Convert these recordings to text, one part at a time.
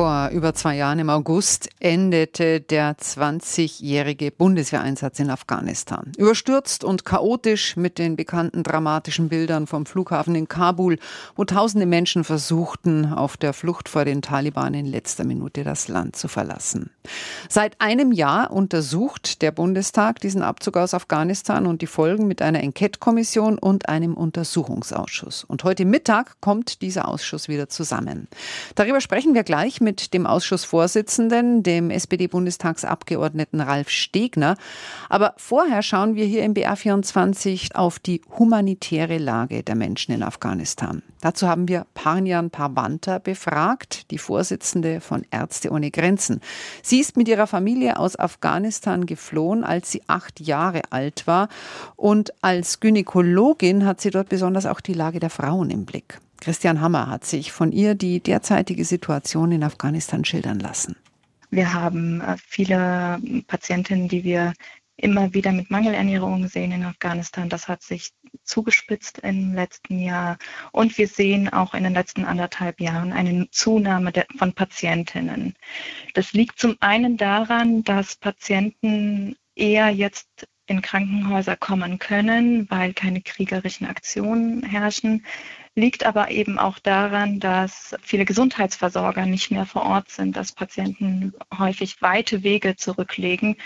Vor über zwei Jahren im August endete der 20-jährige Bundeswehreinsatz in Afghanistan. Überstürzt und chaotisch mit den bekannten dramatischen Bildern vom Flughafen in Kabul, wo tausende Menschen versuchten, auf der Flucht vor den Taliban in letzter Minute das Land zu verlassen. Seit einem Jahr untersucht der Bundestag diesen Abzug aus Afghanistan und die Folgen mit einer Enquete-Kommission und einem Untersuchungsausschuss. Und heute Mittag kommt dieser Ausschuss wieder zusammen. Darüber sprechen wir gleich mit mit dem Ausschussvorsitzenden, dem SPD-Bundestagsabgeordneten Ralf Stegner. Aber vorher schauen wir hier im BR24 auf die humanitäre Lage der Menschen in Afghanistan. Dazu haben wir Parnian Parvanta befragt, die Vorsitzende von Ärzte ohne Grenzen. Sie ist mit ihrer Familie aus Afghanistan geflohen, als sie acht Jahre alt war. Und als Gynäkologin hat sie dort besonders auch die Lage der Frauen im Blick. Christian Hammer hat sich von ihr die derzeitige Situation in Afghanistan schildern lassen. Wir haben äh, viele Patientinnen, die wir immer wieder mit Mangelernährung sehen in Afghanistan. Das hat sich zugespitzt im letzten Jahr. Und wir sehen auch in den letzten anderthalb Jahren eine Zunahme von Patientinnen. Das liegt zum einen daran, dass Patienten eher jetzt in Krankenhäuser kommen können, weil keine kriegerischen Aktionen herrschen liegt aber eben auch daran, dass viele Gesundheitsversorger nicht mehr vor Ort sind, dass Patienten häufig weite Wege zurücklegen.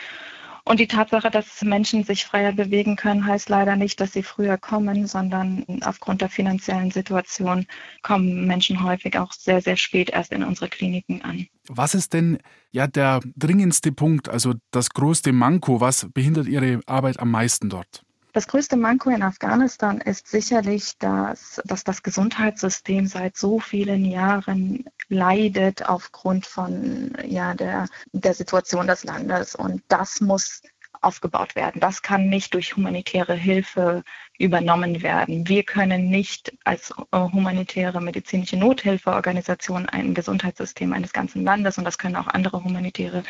Und die Tatsache, dass Menschen sich freier bewegen können, heißt leider nicht, dass sie früher kommen, sondern aufgrund der finanziellen Situation kommen Menschen häufig auch sehr, sehr spät erst in unsere Kliniken an. Was ist denn ja der dringendste Punkt, also das größte Manko? Was behindert Ihre Arbeit am meisten dort? Das größte Manko in Afghanistan ist sicherlich, dass, dass das Gesundheitssystem seit so vielen Jahren leidet aufgrund von ja, der, der Situation des Landes. Und das muss aufgebaut werden. Das kann nicht durch humanitäre Hilfe übernommen werden. Wir können nicht als äh, humanitäre medizinische Nothilfeorganisation ein Gesundheitssystem eines ganzen Landes und das können auch andere humanitäre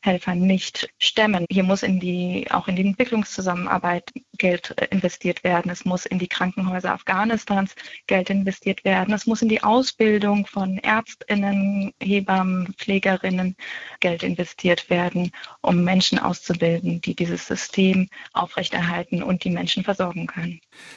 Helfer nicht stemmen. Hier muss in die, auch in die Entwicklungszusammenarbeit Geld äh, investiert werden. Es muss in die Krankenhäuser Afghanistans Geld investiert werden. Es muss in die Ausbildung von Ärztinnen, Hebammen, Pflegerinnen Geld investiert werden, um Menschen auszubilden, die dieses System aufrechterhalten und die Menschen versorgen können.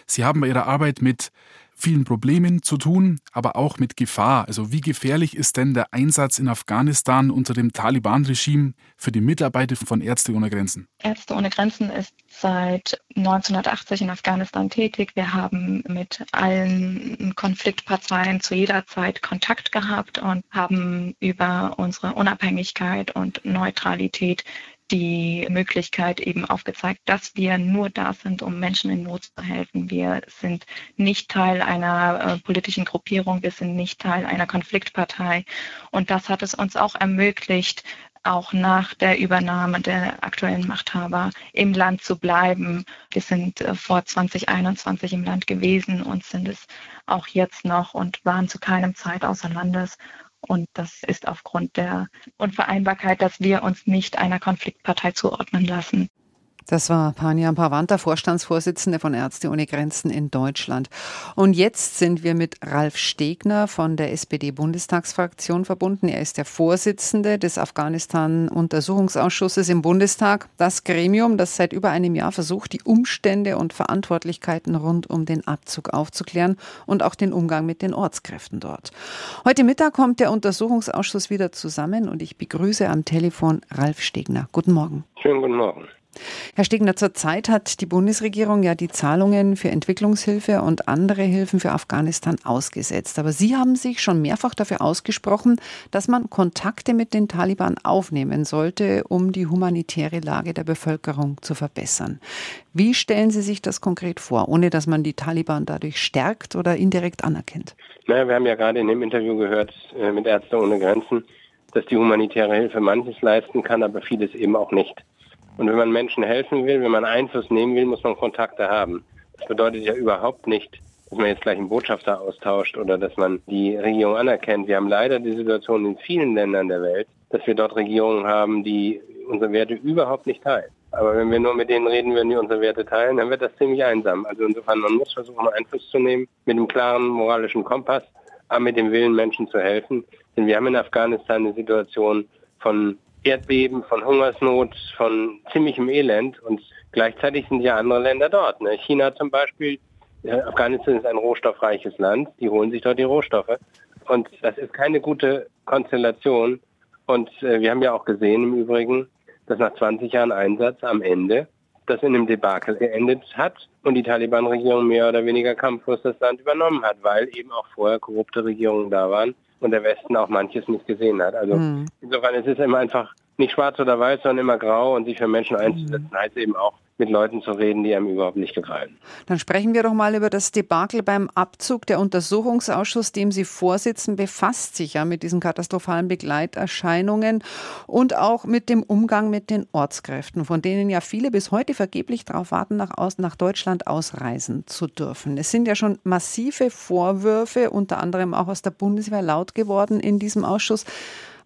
Sie haben bei Ihrer Arbeit mit vielen Problemen zu tun, aber auch mit Gefahr. Also wie gefährlich ist denn der Einsatz in Afghanistan unter dem Taliban-Regime für die Mitarbeiter von Ärzte ohne Grenzen? Ärzte ohne Grenzen ist seit 1980 in Afghanistan tätig. Wir haben mit allen Konfliktparteien zu jeder Zeit Kontakt gehabt und haben über unsere Unabhängigkeit und Neutralität die Möglichkeit eben aufgezeigt, dass wir nur da sind, um Menschen in Not zu helfen. Wir sind nicht Teil einer äh, politischen Gruppierung, wir sind nicht Teil einer Konfliktpartei. Und das hat es uns auch ermöglicht, auch nach der Übernahme der aktuellen Machthaber im Land zu bleiben. Wir sind äh, vor 2021 im Land gewesen und sind es auch jetzt noch und waren zu keinem Zeit außer Landes. Und das ist aufgrund der Unvereinbarkeit, dass wir uns nicht einer Konfliktpartei zuordnen lassen. Das war Pania Pavanta, Vorstandsvorsitzende von Ärzte ohne Grenzen in Deutschland. Und jetzt sind wir mit Ralf Stegner von der SPD-Bundestagsfraktion verbunden. Er ist der Vorsitzende des Afghanistan-Untersuchungsausschusses im Bundestag. Das Gremium, das seit über einem Jahr versucht, die Umstände und Verantwortlichkeiten rund um den Abzug aufzuklären und auch den Umgang mit den Ortskräften dort. Heute Mittag kommt der Untersuchungsausschuss wieder zusammen und ich begrüße am Telefon Ralf Stegner. Guten Morgen. Schönen guten Morgen. Herr Stegner, zurzeit hat die Bundesregierung ja die Zahlungen für Entwicklungshilfe und andere Hilfen für Afghanistan ausgesetzt. Aber Sie haben sich schon mehrfach dafür ausgesprochen, dass man Kontakte mit den Taliban aufnehmen sollte, um die humanitäre Lage der Bevölkerung zu verbessern. Wie stellen Sie sich das konkret vor, ohne dass man die Taliban dadurch stärkt oder indirekt anerkennt? Naja, wir haben ja gerade in dem Interview gehört äh, mit Ärzte ohne Grenzen, dass die humanitäre Hilfe manches leisten kann, aber vieles eben auch nicht. Und wenn man Menschen helfen will, wenn man Einfluss nehmen will, muss man Kontakte haben. Das bedeutet ja überhaupt nicht, dass man jetzt gleich einen Botschafter austauscht oder dass man die Regierung anerkennt. Wir haben leider die Situation in vielen Ländern der Welt, dass wir dort Regierungen haben, die unsere Werte überhaupt nicht teilen. Aber wenn wir nur mit denen reden, wenn die unsere Werte teilen, dann wird das ziemlich einsam. Also insofern, man muss versuchen, Einfluss zu nehmen mit einem klaren moralischen Kompass, aber mit dem Willen, Menschen zu helfen. Denn wir haben in Afghanistan eine Situation von Erdbeben, von Hungersnot, von ziemlichem Elend und gleichzeitig sind ja andere Länder dort. Ne? China zum Beispiel, Afghanistan ist ein rohstoffreiches Land, die holen sich dort die Rohstoffe. Und das ist keine gute Konstellation. Und äh, wir haben ja auch gesehen im Übrigen, dass nach 20 Jahren Einsatz am Ende das in einem Debakel geendet hat und die Taliban-Regierung mehr oder weniger kampflos das Land übernommen hat, weil eben auch vorher korrupte Regierungen da waren und der Westen auch manches nicht gesehen hat. Also mhm. insofern ist es immer einfach nicht schwarz oder weiß, sondern immer grau und sich für Menschen einzusetzen heißt eben auch mit Leuten zu reden, die einem überhaupt nicht gefallen. Dann sprechen wir doch mal über das Debakel beim Abzug. Der Untersuchungsausschuss, dem Sie vorsitzen, befasst sich ja mit diesen katastrophalen Begleiterscheinungen und auch mit dem Umgang mit den Ortskräften, von denen ja viele bis heute vergeblich darauf warten, nach, aus, nach Deutschland ausreisen zu dürfen. Es sind ja schon massive Vorwürfe, unter anderem auch aus der Bundeswehr laut geworden in diesem Ausschuss.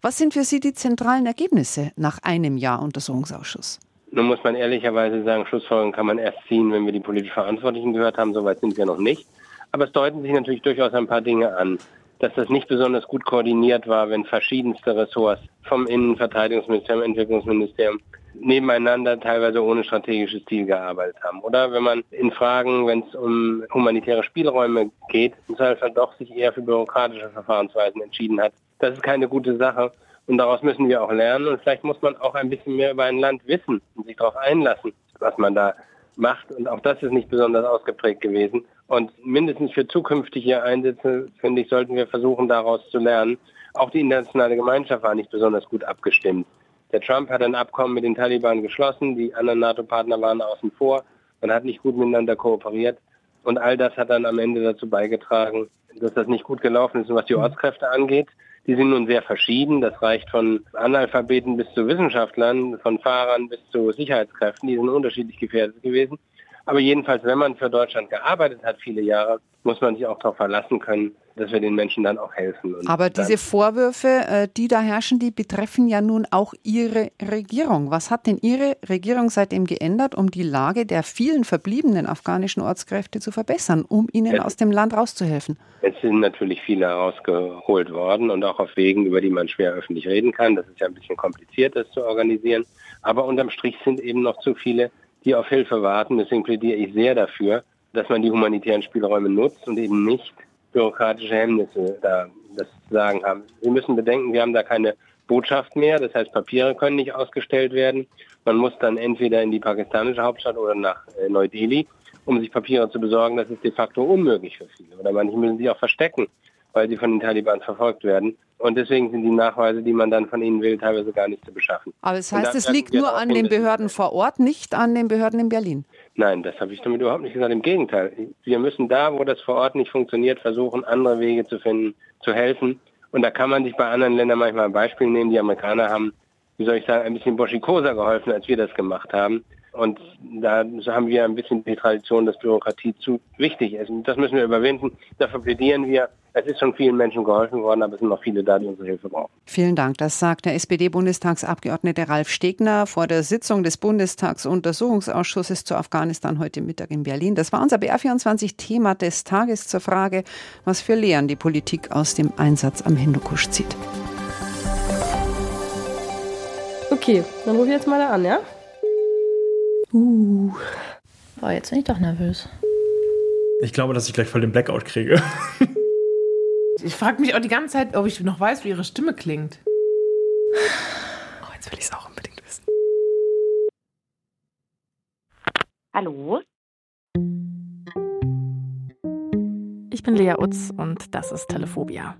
Was sind für Sie die zentralen Ergebnisse nach einem Jahr Untersuchungsausschuss? Nun muss man ehrlicherweise sagen, Schlussfolgerungen kann man erst ziehen, wenn wir die politisch Verantwortlichen gehört haben. Soweit sind wir noch nicht. Aber es deuten sich natürlich durchaus ein paar Dinge an. Dass das nicht besonders gut koordiniert war, wenn verschiedenste Ressorts vom Innenverteidigungsministerium, Entwicklungsministerium nebeneinander teilweise ohne strategisches Ziel gearbeitet haben. Oder wenn man in Fragen, wenn es um humanitäre Spielräume geht, im Zweifelsfall doch sich eher für bürokratische Verfahrensweisen entschieden hat. Das ist keine gute Sache. Und daraus müssen wir auch lernen. Und vielleicht muss man auch ein bisschen mehr über ein Land wissen sich darauf einlassen, was man da macht. Und auch das ist nicht besonders ausgeprägt gewesen. Und mindestens für zukünftige Einsätze, finde ich, sollten wir versuchen, daraus zu lernen. Auch die internationale Gemeinschaft war nicht besonders gut abgestimmt. Der Trump hat ein Abkommen mit den Taliban geschlossen, die anderen NATO-Partner waren außen vor. Man hat nicht gut miteinander kooperiert. Und all das hat dann am Ende dazu beigetragen, dass das nicht gut gelaufen ist. Und was die Ortskräfte angeht, die sind nun sehr verschieden. Das reicht von Analphabeten bis zu Wissenschaftlern, von Fahrern bis zu Sicherheitskräften. Die sind unterschiedlich gefährdet gewesen. Aber jedenfalls, wenn man für Deutschland gearbeitet hat, viele Jahre, muss man sich auch darauf verlassen können, dass wir den Menschen dann auch helfen. Und Aber diese Vorwürfe, äh, die da herrschen, die betreffen ja nun auch Ihre Regierung. Was hat denn Ihre Regierung seitdem geändert, um die Lage der vielen verbliebenen afghanischen Ortskräfte zu verbessern, um ihnen es, aus dem Land rauszuhelfen? Es sind natürlich viele herausgeholt worden und auch auf Wegen, über die man schwer öffentlich reden kann. Das ist ja ein bisschen kompliziert, das zu organisieren. Aber unterm Strich sind eben noch zu viele, die auf Hilfe warten. Deswegen plädiere ich sehr dafür, dass man die humanitären Spielräume nutzt und eben nicht bürokratische Hemmnisse da das Sagen haben. Wir müssen bedenken, wir haben da keine Botschaft mehr, das heißt Papiere können nicht ausgestellt werden. Man muss dann entweder in die pakistanische Hauptstadt oder nach äh, Neu-Delhi, um sich Papiere zu besorgen. Das ist de facto unmöglich für viele. Oder manche müssen sich auch verstecken, weil sie von den Taliban verfolgt werden. Und deswegen sind die Nachweise, die man dann von ihnen will, teilweise gar nicht zu beschaffen. Aber das heißt, es liegt nur an den Behörden vor Ort, nicht an den Behörden in Berlin? Nein, das habe ich damit überhaupt nicht gesagt. Im Gegenteil. Wir müssen da, wo das vor Ort nicht funktioniert, versuchen, andere Wege zu finden, zu helfen. Und da kann man sich bei anderen Ländern manchmal ein Beispiel nehmen. Die Amerikaner haben, wie soll ich sagen, ein bisschen boschikoser geholfen, als wir das gemacht haben. Und da haben wir ein bisschen die Tradition, dass Bürokratie zu wichtig ist. Und das müssen wir überwinden. Dafür plädieren wir. Es ist schon vielen Menschen geholfen worden, aber es sind noch viele da, die unsere Hilfe brauchen. Vielen Dank. Das sagt der SPD-Bundestagsabgeordnete Ralf Stegner vor der Sitzung des Bundestagsuntersuchungsausschusses zu Afghanistan heute Mittag in Berlin. Das war unser BR24-Thema des Tages zur Frage, was für Lehren die Politik aus dem Einsatz am Hindukusch zieht. Okay, dann rufe ich jetzt mal da an, ja? Uh. Boah, jetzt bin ich doch nervös. Ich glaube, dass ich gleich voll den Blackout kriege. ich frage mich auch die ganze Zeit, ob ich noch weiß, wie ihre Stimme klingt. Oh, jetzt will ich es auch unbedingt wissen. Hallo? Ich bin Lea Utz und das ist Telephobia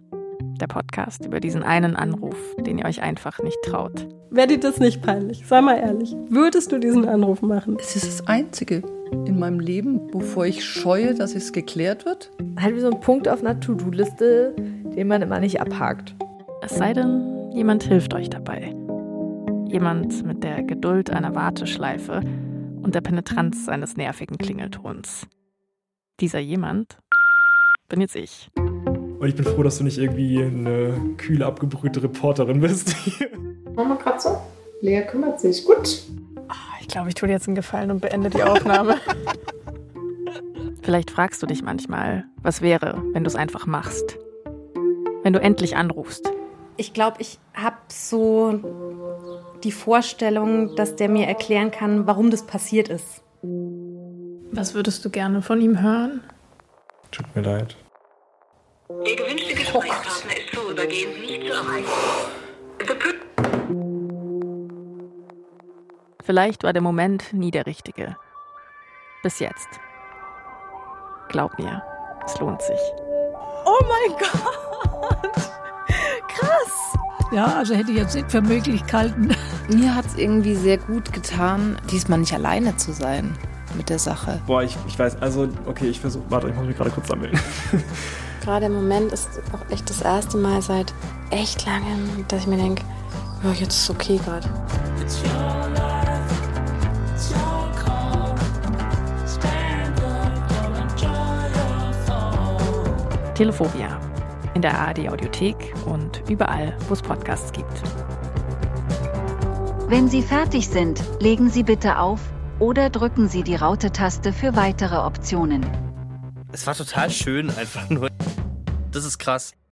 der Podcast über diesen einen Anruf, den ihr euch einfach nicht traut. Wäre dir das nicht peinlich? Sei mal ehrlich. Würdest du diesen Anruf machen? Es ist das Einzige in meinem Leben, wovor ich scheue, dass es geklärt wird. Halt wie so ein Punkt auf einer To-Do-Liste, den man immer nicht abhakt. Es sei denn, jemand hilft euch dabei. Jemand mit der Geduld einer Warteschleife und der Penetranz eines nervigen Klingeltons. Dieser jemand bin jetzt ich. Und ich bin froh, dass du nicht irgendwie eine kühle, abgebrühte Reporterin bist. Machen wir gerade so. Lea kümmert sich. Gut. Oh, ich glaube, ich tue dir jetzt einen Gefallen und beende die Aufnahme. Vielleicht fragst du dich manchmal, was wäre, wenn du es einfach machst. Wenn du endlich anrufst. Ich glaube, ich habe so die Vorstellung, dass der mir erklären kann, warum das passiert ist. Was würdest du gerne von ihm hören? Tut mir leid. Ihr gewünschter Gesprächspartner ist vorübergehend nicht zu erreichen. Vielleicht war der Moment nie der richtige. Bis jetzt. Glaub mir, es lohnt sich. Oh mein Gott! Krass! Ja, also hätte ich jetzt nicht für möglich gehalten. Mir hat es irgendwie sehr gut getan, diesmal nicht alleine zu sein mit der Sache. Boah, ich, ich weiß, also, okay, ich versuche, warte, ich muss mich gerade kurz sammeln. gerade im Moment ist auch echt das erste Mal seit echt langem, dass ich mir denke, ja, jetzt ist es okay gerade. Telephobia. In der ARD Audiothek und überall, wo es Podcasts gibt. Wenn Sie fertig sind, legen Sie bitte auf oder drücken Sie die Raute-Taste für weitere Optionen. Es war total schön, einfach nur. Das ist krass.